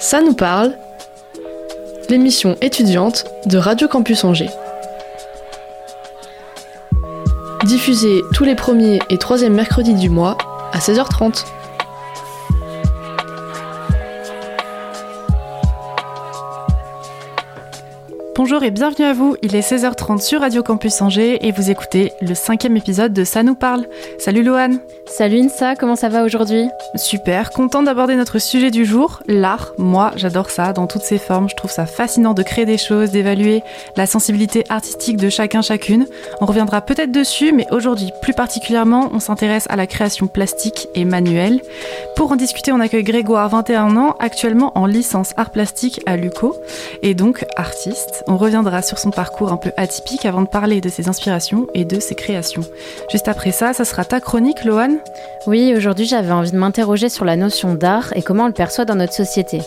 Ça nous parle, l'émission étudiante de Radio Campus Angers. Diffusée tous les premiers et troisièmes mercredis du mois à 16h30. Bonjour et bienvenue à vous, il est 16h30 sur Radio Campus Angers et vous écoutez le cinquième épisode de Ça nous parle. Salut Loane Salut Insa, comment ça va aujourd'hui Super, content d'aborder notre sujet du jour, l'art. Moi, j'adore ça dans toutes ses formes, je trouve ça fascinant de créer des choses, d'évaluer la sensibilité artistique de chacun chacune. On reviendra peut-être dessus, mais aujourd'hui plus particulièrement, on s'intéresse à la création plastique et manuelle. Pour en discuter, on accueille Grégoire, 21 ans, actuellement en licence art plastique à l'UCO et donc artiste. On reviendra sur son parcours un peu atypique avant de parler de ses inspirations et de ses créations. Juste après ça, ça sera ta chronique, Oui, aujourd'hui j'avais envie de m'interroger sur la notion d'art et comment on le perçoit dans notre société.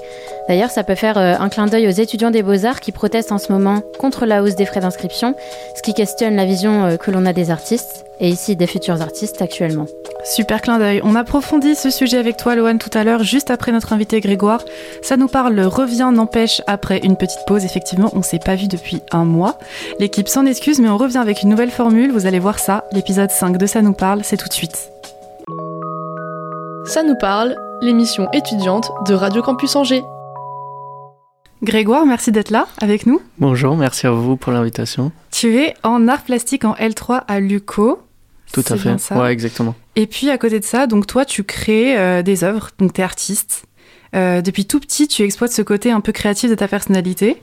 D'ailleurs, ça peut faire euh, un clin d'œil aux étudiants des beaux-arts qui protestent en ce moment contre la hausse des frais d'inscription, ce qui questionne la vision euh, que l'on a des artistes et ici des futurs artistes actuellement. Super clin d'œil. On approfondit ce sujet avec toi, Loane, tout à l'heure, juste après notre invité Grégoire. Ça nous parle revient n'empêche après une petite pause. Effectivement, on s'est pas vu depuis un mois. L'équipe s'en excuse, mais on revient avec une nouvelle formule. Vous allez voir ça. L'épisode 5 de Ça nous parle, c'est tout de suite. Ça nous parle, l'émission étudiante de Radio Campus Angers. Grégoire, merci d'être là avec nous. Bonjour, merci à vous pour l'invitation. Tu es en art plastique en L3 à l'UCO. Tout à fait. Ça ouais, exactement. Et puis à côté de ça, donc toi, tu crées euh, des œuvres, donc tu es artiste. Euh, depuis tout petit, tu exploites ce côté un peu créatif de ta personnalité.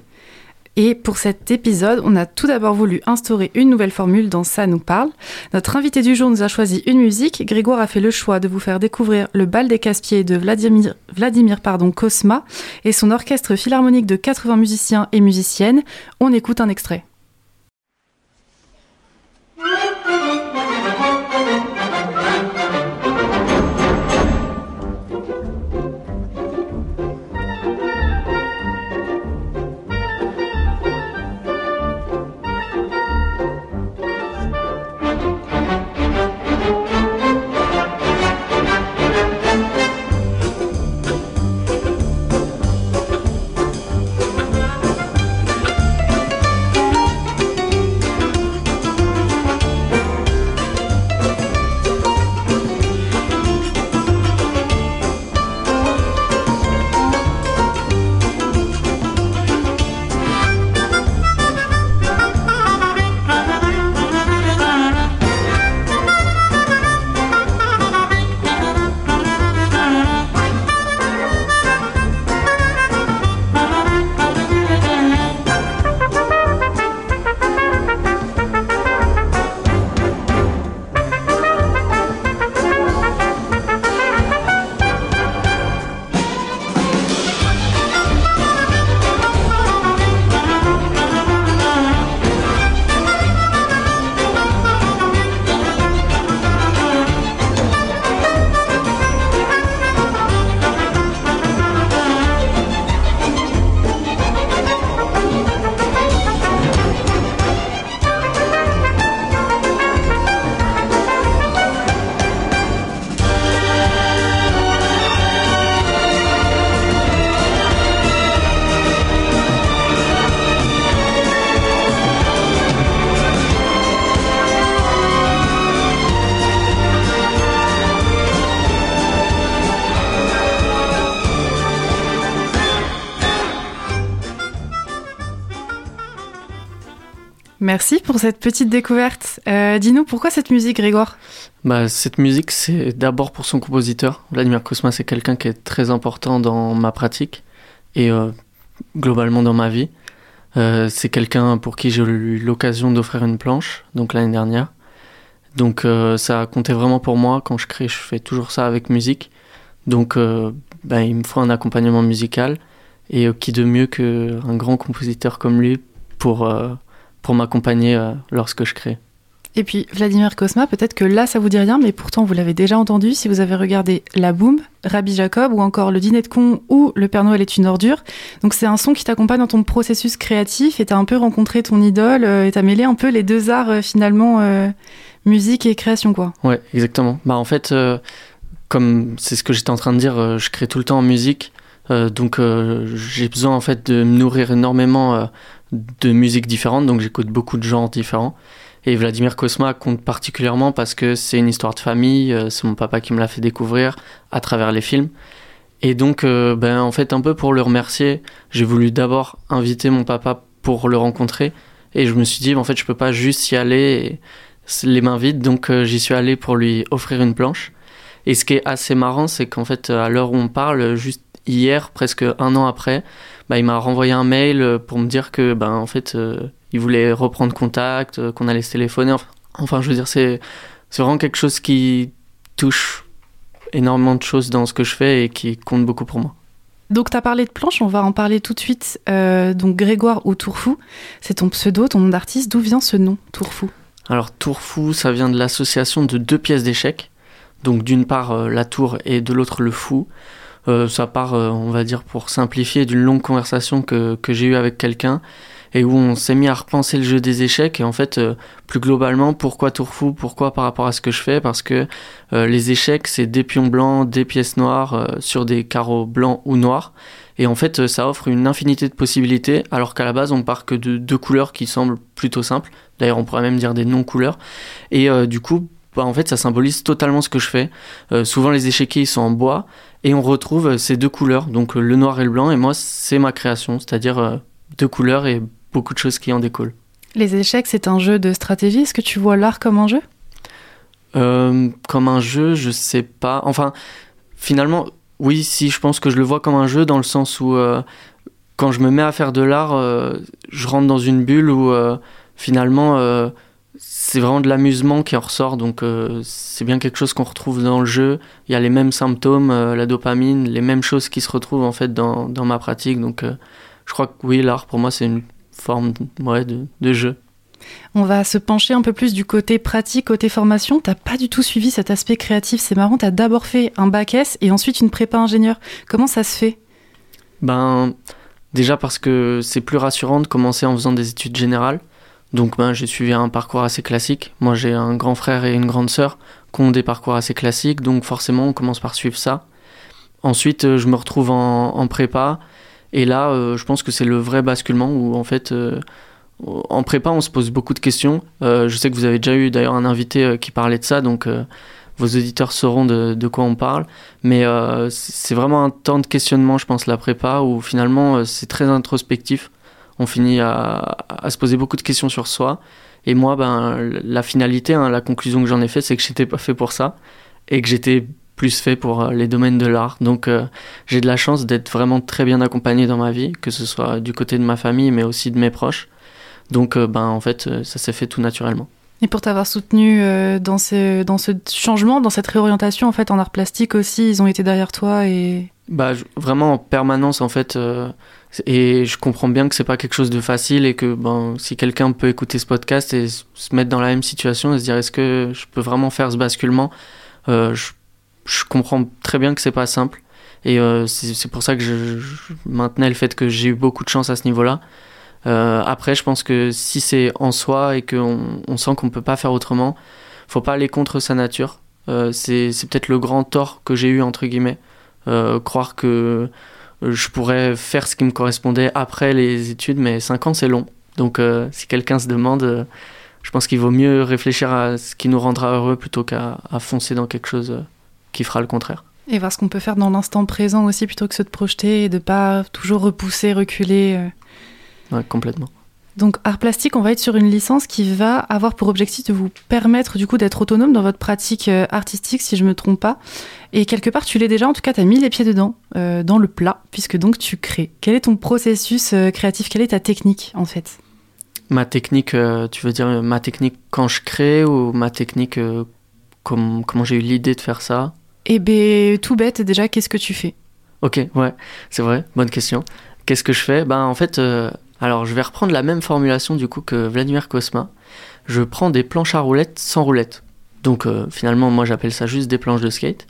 Et pour cet épisode, on a tout d'abord voulu instaurer une nouvelle formule dans Ça nous parle. Notre invité du jour nous a choisi une musique. Grégoire a fait le choix de vous faire découvrir le bal des casse-pieds de Vladimir, Vladimir pardon, Kosma et son orchestre philharmonique de 80 musiciens et musiciennes. On écoute un extrait. Merci pour cette petite découverte. Euh, Dis-nous pourquoi cette musique, Grégoire bah, Cette musique, c'est d'abord pour son compositeur. Vladimir Kosma, c'est quelqu'un qui est très important dans ma pratique et euh, globalement dans ma vie. Euh, c'est quelqu'un pour qui j'ai eu l'occasion d'offrir une planche, donc l'année dernière. Donc ça a compté vraiment pour moi. Quand je crée, je fais toujours ça avec musique. Donc bah, il me faut un accompagnement musical. Et qui de mieux qu'un grand compositeur comme lui pour pour m'accompagner euh, lorsque je crée. Et puis Vladimir Kosma, peut-être que là ça vous dit rien, mais pourtant vous l'avez déjà entendu si vous avez regardé La Boom, Rabbi Jacob ou encore Le Dîner de con ou Le Père Noël est une ordure. Donc c'est un son qui t'accompagne dans ton processus créatif et t'as un peu rencontré ton idole euh, et t'as mêlé un peu les deux arts euh, finalement, euh, musique et création quoi. Ouais, exactement. Bah en fait, euh, comme c'est ce que j'étais en train de dire, euh, je crée tout le temps en musique. donc j'ai besoin en fait de me nourrir énormément de musiques différentes, donc j'écoute beaucoup de genres différents. Et Vladimir Kosma compte particulièrement parce que c'est une histoire de famille, c'est mon papa qui me l'a fait découvrir à travers les films. Et donc, ben, en fait, un peu pour le remercier, j'ai voulu d'abord inviter mon papa pour le rencontrer. Et je me suis dit, en fait, je peux pas juste y aller les mains vides, donc j'y suis allé pour lui offrir une planche. Et ce qui est assez marrant, c'est qu'en fait, à l'heure où on parle, juste hier, presque un an après, bah, il m'a renvoyé un mail pour me dire que, ben, en fait, euh, il voulait reprendre contact, euh, qu'on allait se téléphoner. Enfin, je veux dire, c'est, c'est vraiment quelque chose qui touche énormément de choses dans ce que je fais et qui compte beaucoup pour moi. Donc, tu as parlé de planche, on va en parler tout de suite. Euh, donc, Grégoire ou Tourfou, c'est ton pseudo, ton nom d'artiste. D'où vient ce nom, Tourfou? Alors, Tourfou, ça vient de l'association de deux pièces d'échecs. Donc d'une part euh, la tour et de l'autre le fou. Euh, ça part, euh, on va dire, pour simplifier, d'une longue conversation que, j'ai eue avec quelqu'un et où on s'est mis à repenser le jeu des échecs. Et en fait plus globalement pourquoi tour fou pourquoi par rapport à ce que je fais? Parce que les échecs c'est des pions blancs des pièces noires sur des carreaux blancs ou noirs. Et en fait ça offre une infinité de possibilités alors qu'à la base on part que de deux couleurs qui semblent plutôt simples. D'ailleurs on pourrait même dire des non couleurs et du coup bah, en fait ça symbolise totalement ce que je fais. Euh, souvent les échiquiers ils sont en bois et on retrouve euh, ces deux couleurs, donc euh, le noir et le blanc, et moi c'est ma création, c'est-à-dire deux couleurs et beaucoup de choses qui en découlent. Les échecs c'est un jeu de stratégie, est-ce que tu vois l'art comme un jeu? Comme un jeu, je sais pas. Enfin, finalement, oui, si je pense que je le vois comme un jeu dans le sens où quand je me mets à faire de l'art, je rentre dans une bulle où finalement c'est vraiment de l'amusement qui en ressort, donc euh, c'est bien quelque chose qu'on retrouve dans le jeu. Il y a les mêmes symptômes, euh, la dopamine, les mêmes choses qui se retrouvent en fait dans, dans ma pratique. Donc euh, je crois que oui, l'art pour moi c'est une forme ouais, de, de, jeu. On va se pencher un peu plus du côté pratique, côté formation. T'as pas du tout suivi cet aspect créatif, c'est marrant. T'as d'abord fait un bac S et ensuite une prépa ingénieur. Comment ça se fait? Ben déjà parce que c'est plus rassurant de commencer en faisant des études générales. Donc ben, j'ai suivi un parcours assez classique. Moi j'ai un grand frère et une grande sœur qui ont des parcours assez classiques, donc forcément on commence par suivre ça. Ensuite euh, je me retrouve en, prépa, et là euh, je pense que c'est le vrai basculement où en fait euh, en prépa on se pose beaucoup de questions. je sais que vous avez déjà eu d'ailleurs un invité qui parlait de ça, donc vos auditeurs sauront de, de, quoi on parle. Mais c'est vraiment un temps de questionnement je pense la prépa où finalement c'est très introspectif on finit à, se poser beaucoup de questions sur soi. Et moi, ben, la finalité, hein, la conclusion que j'en ai fait, c'est que j'étais pas fait pour ça et que j'étais plus fait pour euh, les domaines de l'art. Donc euh, j'ai de la chance d'être vraiment très bien accompagné dans ma vie, que ce soit du côté de ma famille, mais aussi de mes proches. Donc euh, ben, en fait, ça s'est fait tout naturellement. Et pour t'avoir soutenu dans, ce, dans ce changement, dans cette réorientation en fait en art plastique aussi, ils ont été derrière toi et... Bah, vraiment en permanence en fait. Et je comprends bien que c'est pas quelque chose de facile et que ben, si quelqu'un peut écouter ce podcast et se mettre dans la même situation et se dire est-ce que je peux vraiment faire ce basculement, euh, je, comprends très bien que c'est pas simple. Et euh, c'est pour ça que je, maintenais le fait que j'ai eu beaucoup de chance à ce niveau-là. Euh, après, je pense que si c'est en soi et qu'on on sent qu'on peut pas faire autrement, faut pas aller contre sa nature. C'est peut-être le grand tort que j'ai eu entre guillemets, croire que je pourrais faire ce qui me correspondait après les études, mais 5 ans c'est long. Donc euh, si quelqu'un se demande, euh, je pense qu'il vaut mieux réfléchir à ce qui nous rendra heureux plutôt qu'à foncer dans quelque chose qui fera le contraire. Et voir ce qu'on peut faire dans l'instant présent aussi plutôt que se projeter et de pas toujours repousser, reculer. Ouais, complètement. Donc art plastique, on va être sur une licence qui va avoir pour objectif de vous permettre du coup d'être autonome dans votre pratique euh, artistique, si je me trompe pas. Et quelque part, tu l'es déjà, en tout cas, tu as mis les pieds dedans, euh, dans le plat, puisque donc tu crées. Quel est ton processus euh, créatif? Quelle est ta technique en fait? Ma technique, tu veux dire ma technique quand je crée ou ma technique comme, comment j'ai eu l'idée de faire ça? Eh bien, tout bête, déjà, qu'est-ce que tu fais? Ok, ouais, c'est vrai, bonne question. Qu'est-ce que je fais? Ben en fait alors je vais reprendre la même formulation du coup que Vladimir Kosma. Je prends des planches à roulettes sans roulettes. Donc euh, finalement moi j'appelle ça juste des planches de skate.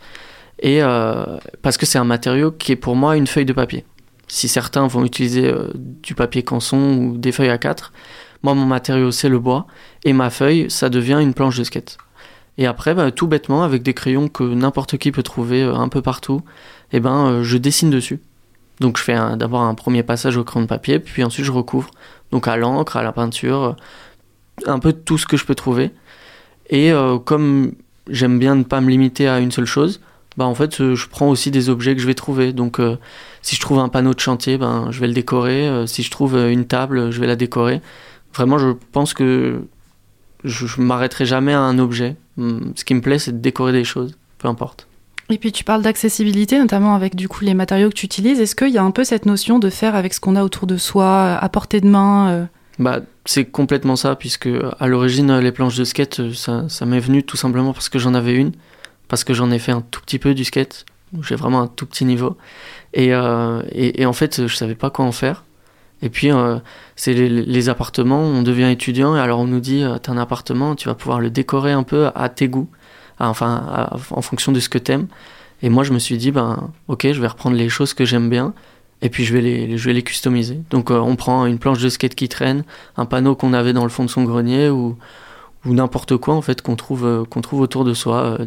Et euh, parce que c'est un matériau qui est pour moi une feuille de papier. Si certains vont utiliser euh, du papier canson ou des feuilles à 4, moi mon matériau c'est le bois et ma feuille ça devient une planche de skate. Et après bah, tout bêtement avec des crayons que n'importe qui peut trouver un peu partout, eh ben je dessine dessus. Donc je fais d'abord un premier passage au crayon de papier, puis ensuite je recouvre. Donc à l'encre, à la peinture, un peu tout ce que je peux trouver. Et comme j'aime bien ne pas me limiter à une seule chose, bah en fait je prends aussi des objets que je vais trouver. Donc si je trouve un panneau de chantier, ben je vais le décorer. si je trouve une table, je vais la décorer. Vraiment, je pense que je, je m'arrêterai jamais à un objet. Hmm, ce qui me plaît, c'est de décorer des choses, peu importe. Et puis tu parles d'accessibilité, notamment avec du coup les matériaux que tu utilises. Est-ce qu'il y a un peu cette notion de faire avec ce qu'on a autour de soi, à portée de main euh Bah c'est complètement ça, puisque à l'origine les planches de skate, euh, ça, m'est venu tout simplement parce que j'en avais une, parce que j'en ai fait un tout petit peu du skate. J'ai vraiment un tout petit niveau, et, euh, et, en fait je savais pas quoi en faire. Et puis, euh, c'est les, appartements, on devient étudiant, et alors on nous dit, euh, t'as un appartement, tu vas pouvoir le décorer un peu à tes goûts, enfin, en fonction de ce que t'aimes. Et moi, je me suis dit, ben, ok, je vais reprendre les choses que j'aime bien, et puis je vais les, je vais les customiser. Donc, euh, on prend une planche de skate qui traîne, un panneau qu'on avait dans le fond de son grenier, ou, ou n'importe quoi, en fait, qu'on trouve, qu'on trouve autour de soi.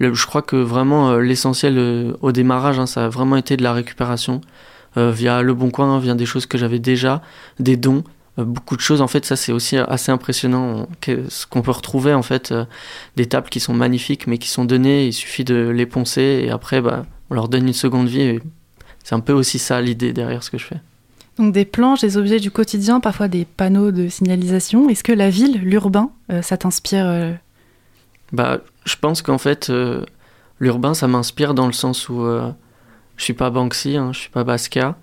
je crois que vraiment, l'essentiel au démarrage, hein, ça a vraiment été de la récupération. Euh, via Le Bon Coin, via des choses que j'avais déjà, des dons, euh, beaucoup de choses. En fait, ça c'est aussi assez impressionnant. Ce qu'on peut retrouver en fait, euh, des tables qui sont magnifiques, mais qui sont données. Il suffit de les poncer et après, bah, on leur donne une seconde vie. C'est un peu aussi ça l'idée derrière ce que je fais. Donc des planches, des objets du quotidien, parfois des panneaux de signalisation. Est-ce que la ville, l'urbain, ça t'inspire Bah, je pense qu'en fait, l'urbain, ça m'inspire dans le sens où je suis pas Banksy, hein, je suis pas Basquiat.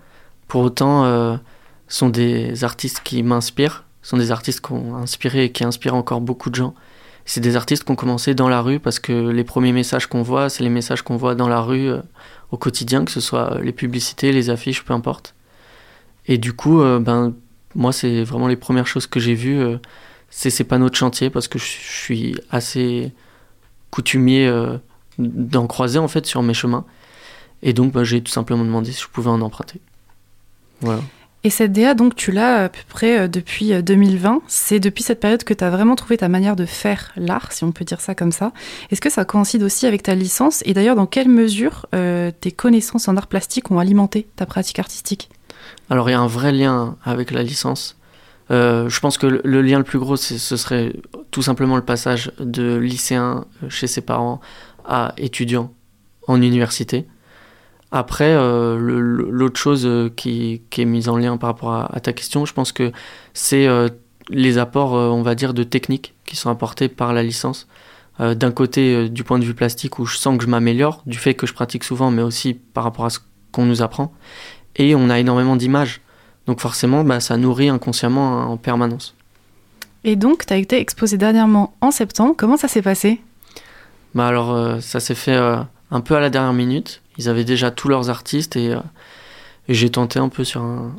Pour autant, euh, sont des artistes qui m'inspirent, sont des artistes qui ont inspiré et qui inspirent encore beaucoup de gens. C'est des artistes qui ont commencé dans la rue parce que les premiers messages qu'on voit, c'est les messages qu'on voit dans la rue euh, au quotidien, que ce soit les publicités, les affiches, peu importe. Et du coup, euh, ben, moi, c'est vraiment les premières choses que j'ai vues, euh, c'est ces panneaux de chantier parce que je suis assez coutumier d'en croiser en fait sur mes chemins. Et donc, bah, j'ai tout simplement demandé si je pouvais en emprunter. Voilà. Et cette DA, donc, tu l'as à peu près euh, depuis 2020. Euh, C'est depuis cette période que tu as vraiment trouvé ta manière de faire l'art, si on peut dire ça comme ça. Est-ce que ça coïncide aussi avec ta licence? Et d'ailleurs, dans quelle mesure euh, tes connaissances en art plastique ont alimenté ta pratique artistique? Alors, il y a un vrai lien avec la licence. je pense que le, lien le plus gros, ce serait tout simplement le passage de lycéen chez ses parents à étudiant en université. Après, euh, l'autre chose euh, qui, est mise en lien par rapport à, ta question, je pense que c'est euh, les apports, on va dire, de technique qui sont apportés par la licence. D'un côté, du point de vue plastique, où je sens que je m'améliore, du fait que je pratique souvent, mais aussi par rapport à ce qu'on nous apprend. Et on a énormément d'images. Donc forcément, bah, ça nourrit inconsciemment en permanence. Et donc, tu as été exposé dernièrement en septembre. Comment ça s'est passé? Bah Alors, ça s'est fait un peu à la dernière minute. Ils avaient déjà tous leurs artistes et, euh, j'ai tenté un peu sur un,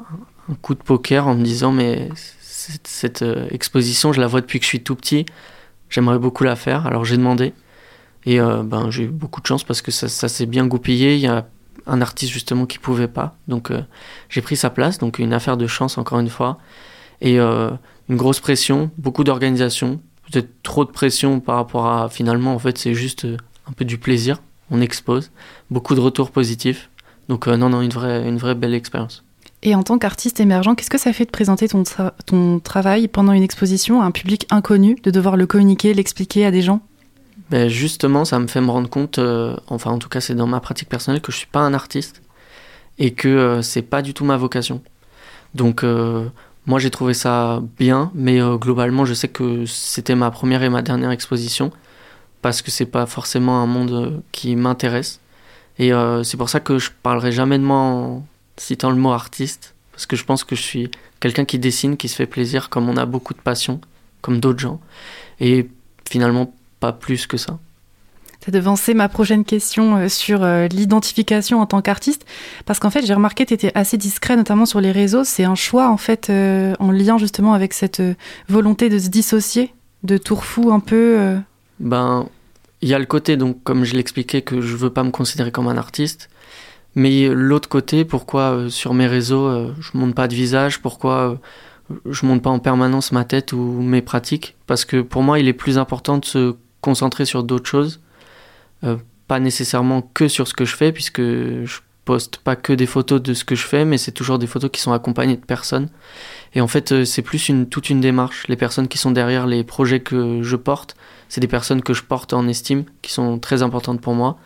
coup de poker en me disant mais cette, euh, exposition, je la vois depuis que je suis tout petit. J'aimerais beaucoup la faire. Alors j'ai demandé et euh, ben j'ai eu beaucoup de chance parce que ça, s'est bien goupillé. Il y a un artiste justement qui pouvait pas, donc j'ai pris sa place. Donc une affaire de chance encore une fois et une grosse pression, beaucoup d'organisation, peut-être trop de pression par rapport à finalement en fait c'est juste un peu du plaisir on expose, beaucoup de retours positifs. Donc euh, non, non, une vraie, une vraie belle expérience. Et en tant qu'artiste émergent, qu'est-ce que ça fait de présenter ton, ton travail pendant une exposition à un public inconnu, de devoir le communiquer, l'expliquer à des gens? Ben Justement, ça me fait me rendre compte, euh, enfin en tout cas c'est dans ma pratique personnelle, que je suis pas un artiste et que euh, c'est pas du tout ma vocation. Donc moi j'ai trouvé ça bien, mais globalement je sais que c'était ma première et ma dernière exposition parce que c'est pas forcément un monde euh, qui m'intéresse. Et euh, c'est pour ça que je parlerai jamais de moi en citant le mot artiste, parce que je pense que je suis quelqu'un qui dessine, qui se fait plaisir, comme on a beaucoup de passion, comme d'autres gens, et finalement pas plus que ça. Tu as devancé ma prochaine question euh, sur l'identification en tant qu'artiste, parce qu'en fait j'ai remarqué que tu étais assez discret, notamment sur les réseaux. C'est un choix en fait en lien justement avec cette volonté de se dissocier, de tourfou un peu. Ben, il y a le côté, donc, comme je l'expliquais, que je veux pas me considérer comme un artiste. Mais l'autre côté, pourquoi euh, sur mes réseaux, euh, je monte pas de visage, pourquoi euh, je monte pas en permanence ma tête ou mes pratiques? Parce que pour moi, il est plus important de se concentrer sur d'autres choses, pas nécessairement que sur ce que je fais, puisque je poste pas que des photos de ce que je fais, mais c'est toujours des photos qui sont accompagnées de personnes. Et en fait, c'est plus une, toute une démarche. Les personnes qui sont derrière les projets que je porte, c'est des personnes que je porte en estime, qui sont très importantes pour moi.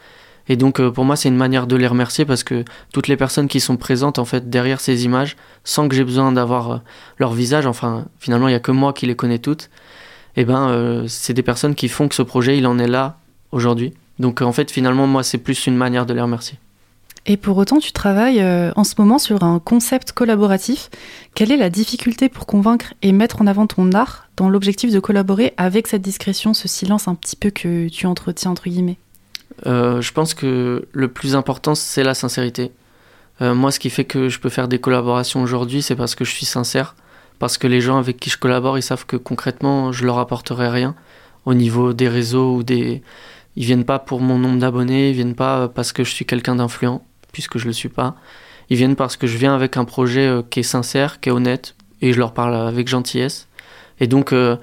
Et donc pour moi, c'est une manière de les remercier parce que toutes les personnes qui sont présentes en fait derrière ces images, sans que j'ai besoin d'avoir leur visage, enfin finalement il y a que moi qui les connais toutes, et eh ben c'est des personnes qui font que ce projet il en est là aujourd'hui. Donc en fait, finalement, moi, c'est plus une manière de les remercier. Et pour autant, tu travailles euh, en ce moment sur un concept collaboratif. Quelle est la difficulté pour convaincre et mettre en avant ton art dans l'objectif de collaborer avec cette discrétion, ce silence un petit peu que tu entretiens, entre guillemets? Euh, Je pense que le plus important, c'est la sincérité. Euh, moi, ce qui fait que je peux faire des collaborations aujourd'hui, c'est parce que je suis sincère. Parce que les gens avec qui je collabore, ils savent que concrètement, je leur apporterai rien au niveau des réseaux ou des, ils viennent pas pour mon nombre d'abonnés, ils viennent pas parce que je suis quelqu'un d'influent, puisque je le suis pas. Ils viennent parce que je viens avec un projet euh, qui est sincère, qui est honnête, et je leur parle avec gentillesse. Et donc, euh,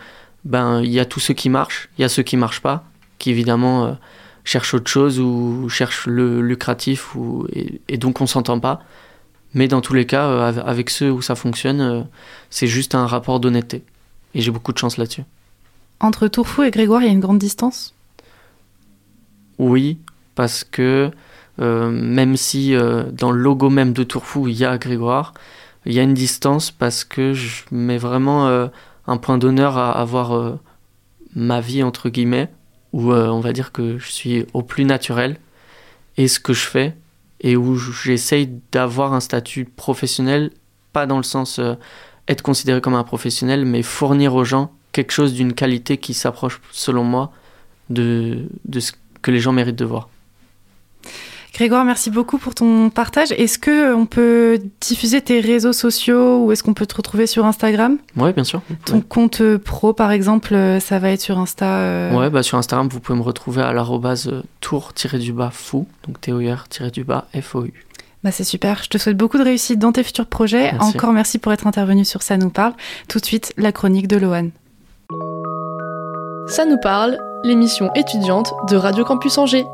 ben, il y a tous ceux qui marchent, il y a ceux qui marchent pas, qui évidemment euh, cherchent autre chose ou cherchent le lucratif, ou, et, donc on s'entend pas. Mais dans tous les cas, avec ceux où ça fonctionne, c'est juste un rapport d'honnêteté. Et j'ai beaucoup de chance là-dessus. Entre Tourfou et Grégoire, il y a une grande distance? Oui, parce que même si euh, dans le logo même de Tourfou, il y a Grégoire, il y a une distance parce que je mets vraiment euh, un point d'honneur à avoir ma vie, entre guillemets, où on va dire que je suis au plus naturel, et ce que je fais, et où j'essaye d'avoir un statut professionnel, pas dans le sens être considéré comme un professionnel, mais fournir aux gens quelque chose d'une qualité qui s'approche, selon moi, de ce que les gens méritent de voir. Grégoire, merci beaucoup pour ton partage. Est-ce que on peut diffuser tes réseaux sociaux ou est-ce qu'on peut te retrouver sur Instagram? Oui, bien sûr. Ton compte pro, par exemple, ça va être sur Insta euh... Ouais, bah sur Instagram, vous pouvez me retrouver à l'arrobase tour-du-bas fou, donc T-O-U-R-du-bas F-O-U. Bah c'est super. Je te souhaite beaucoup de réussite dans tes futurs projets. Encore merci pour être intervenu sur Ça nous parle. Tout de suite, la chronique de Lohan. Ça nous parle, l'émission étudiante de Radio Campus Angers.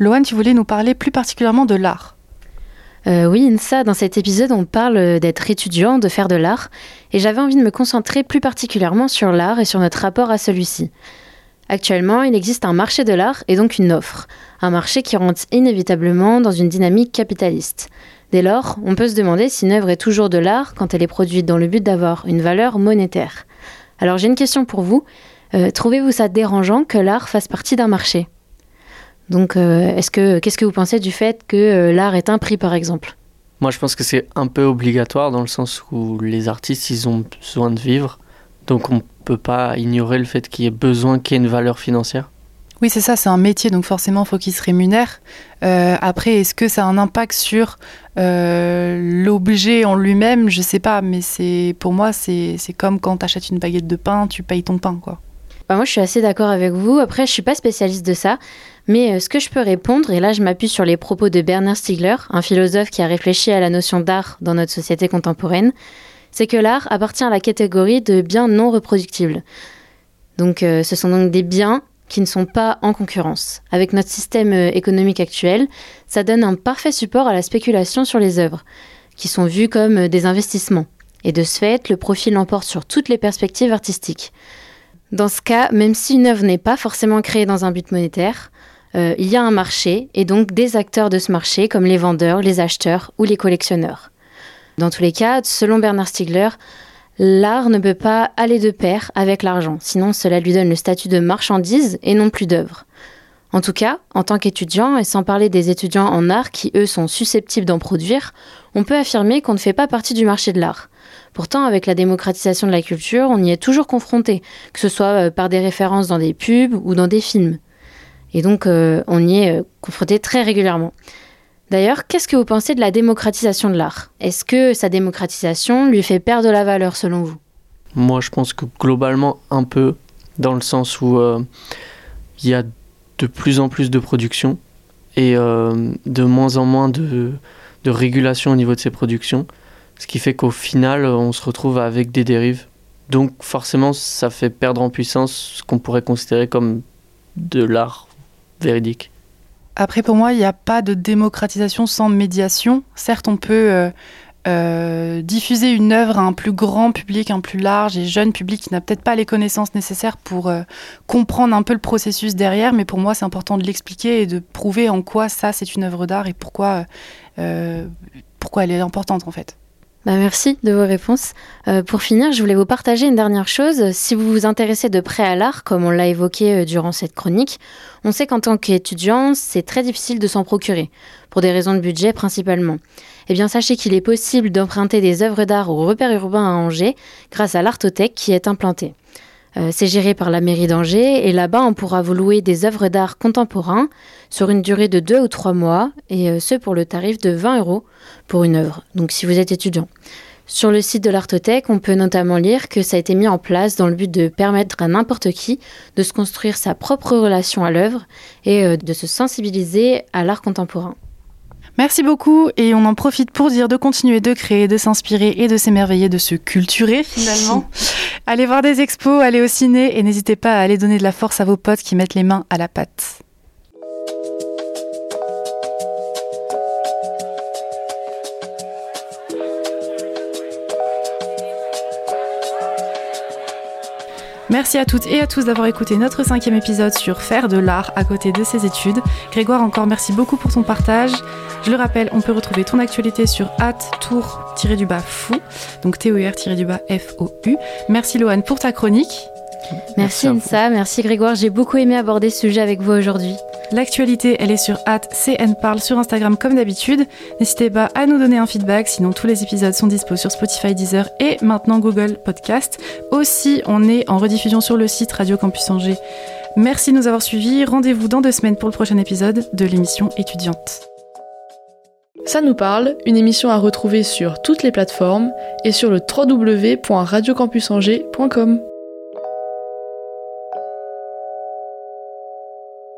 Loane, tu voulais nous parler plus particulièrement de l'art. Euh, oui, Insa, dans cet épisode, on parle d'être étudiant, de faire de l'art, et j'avais envie de me concentrer plus particulièrement sur l'art et sur notre rapport à celui-ci. Actuellement, il existe un marché de l'art et donc une offre, un marché qui rentre inévitablement dans une dynamique capitaliste. Dès lors, on peut se demander si une œuvre est toujours de l'art quand elle est produite dans le but d'avoir une valeur monétaire. Alors j'ai une question pour vous. Euh, trouvez-vous ça dérangeant que l'art fasse partie d'un marché? Donc, euh, est-ce que qu'est-ce que vous pensez du fait que euh, l'art est un prix, par exemple? Moi, je pense que c'est un peu obligatoire dans le sens où les artistes, ils ont besoin de vivre, donc on peut pas ignorer le fait qu'il y ait besoin qu'il y ait une valeur financière. Oui, c'est ça, c'est un métier, donc forcément, il faut qu'il se rémunère. après, est-ce que ça a un impact sur l'objet en lui-même? Je sais pas, mais c'est pour moi, c'est comme quand tu achètes une baguette de pain, tu payes ton pain, quoi. Bah, moi, je suis assez d'accord avec vous. Après, je suis pas spécialiste de ça. Mais euh, ce que je peux répondre, et là je m'appuie sur les propos de Bernard Stiegler, un philosophe qui a réfléchi à la notion d'art dans notre société contemporaine, c'est que l'art appartient à la catégorie de biens non reproductibles. Donc euh, ce sont donc des biens qui ne sont pas en concurrence. Avec notre système euh, économique actuel, ça donne un parfait support à la spéculation sur les œuvres, qui sont vues comme des investissements. Et de ce fait, le profit l'emporte sur toutes les perspectives artistiques. Dans ce cas, même si une œuvre n'est pas forcément créée dans un but monétaire, euh, il y a un marché et donc des acteurs de ce marché comme les vendeurs, les acheteurs ou les collectionneurs. Dans tous les cas, selon Bernard Stiegler, l'art ne peut pas aller de pair avec l'argent, sinon cela lui donne le statut de marchandise et non plus d'œuvre. En tout cas, en tant qu'étudiant, et sans parler des étudiants en art qui, eux, sont susceptibles d'en produire, on peut affirmer qu'on ne fait pas partie du marché de l'art. Pourtant, avec la démocratisation de la culture, on y est toujours confronté, que ce soit euh, par des références dans des pubs ou dans des films. Et donc, euh, on y est euh, confronté très régulièrement. D'ailleurs, qu'est-ce que vous pensez de la démocratisation de l'art? Est-ce que sa démocratisation lui fait perdre de la valeur selon vous? Moi, je pense que globalement, un peu, dans le sens où il y a de plus en plus de production et de moins en moins de, de régulation au niveau de ces productions. Ce qui fait qu'au final, on se retrouve avec des dérives. Donc forcément, ça fait perdre en puissance ce qu'on pourrait considérer comme de l'art véridique. Après, pour moi, il n'y a pas de démocratisation sans médiation. Certes, on peut euh, euh, diffuser une œuvre à un plus grand public, un plus large et jeune public qui n'a peut-être pas les connaissances nécessaires pour euh, comprendre un peu le processus derrière, mais pour moi, c'est important de l'expliquer et de prouver en quoi ça, c'est une œuvre d'art et pourquoi, pourquoi elle est importante en fait. Bah merci de vos réponses. Euh, pour finir, je voulais vous partager une dernière chose. Si vous vous intéressez de près à l'art, comme on l'a évoqué euh, durant cette chronique, on sait qu'en tant qu'étudiant, c'est très difficile de s'en procurer, pour des raisons de budget principalement. Eh bien, sachez qu'il est possible d'emprunter des œuvres d'art au repère urbain à Angers grâce à l'Artothèque qui est implantée. Euh, c'est géré par la mairie d'Angers et là-bas on pourra vous louer des œuvres d'art contemporains sur une durée de 2 ou 3 mois et euh, ce pour le tarif de 20 euros pour une œuvre, donc si vous êtes étudiant. Sur le site de l'Artothèque, on peut notamment lire que ça a été mis en place dans le but de permettre à n'importe qui de se construire sa propre relation à l'œuvre et euh, de se sensibiliser à l'art contemporain. Merci beaucoup et on en profite pour dire de continuer de créer, de s'inspirer et de s'émerveiller, de se culturer finalement. allez voir des expos, allez au ciné et n'hésitez pas à aller donner de la force à vos potes qui mettent les mains à la pâte. Merci à toutes et à tous d'avoir écouté notre cinquième épisode sur faire de l'art à côté de ses études. Grégoire, encore merci beaucoup pour ton partage. Je le rappelle, on peut retrouver ton actualité sur tour-du-bas fou, donc T-O-U-R-du-bas F-O-U. Merci Loane pour ta chronique. Merci, Insa, merci Grégoire, j'ai beaucoup aimé aborder ce sujet avec vous aujourd'hui. L'actualité, elle est sur @cnparle sur Instagram comme d'habitude. N'hésitez pas à nous donner un feedback, sinon tous les épisodes sont dispo sur Spotify, Deezer et maintenant Google Podcast. Aussi, on est en rediffusion sur le site Radio Campus Angers. Merci de nous avoir suivis. Rendez-vous dans deux semaines pour le prochain épisode de l'émission étudiante. Ça nous parle, une émission à retrouver sur toutes les plateformes et sur le www.radiocampusangers.com.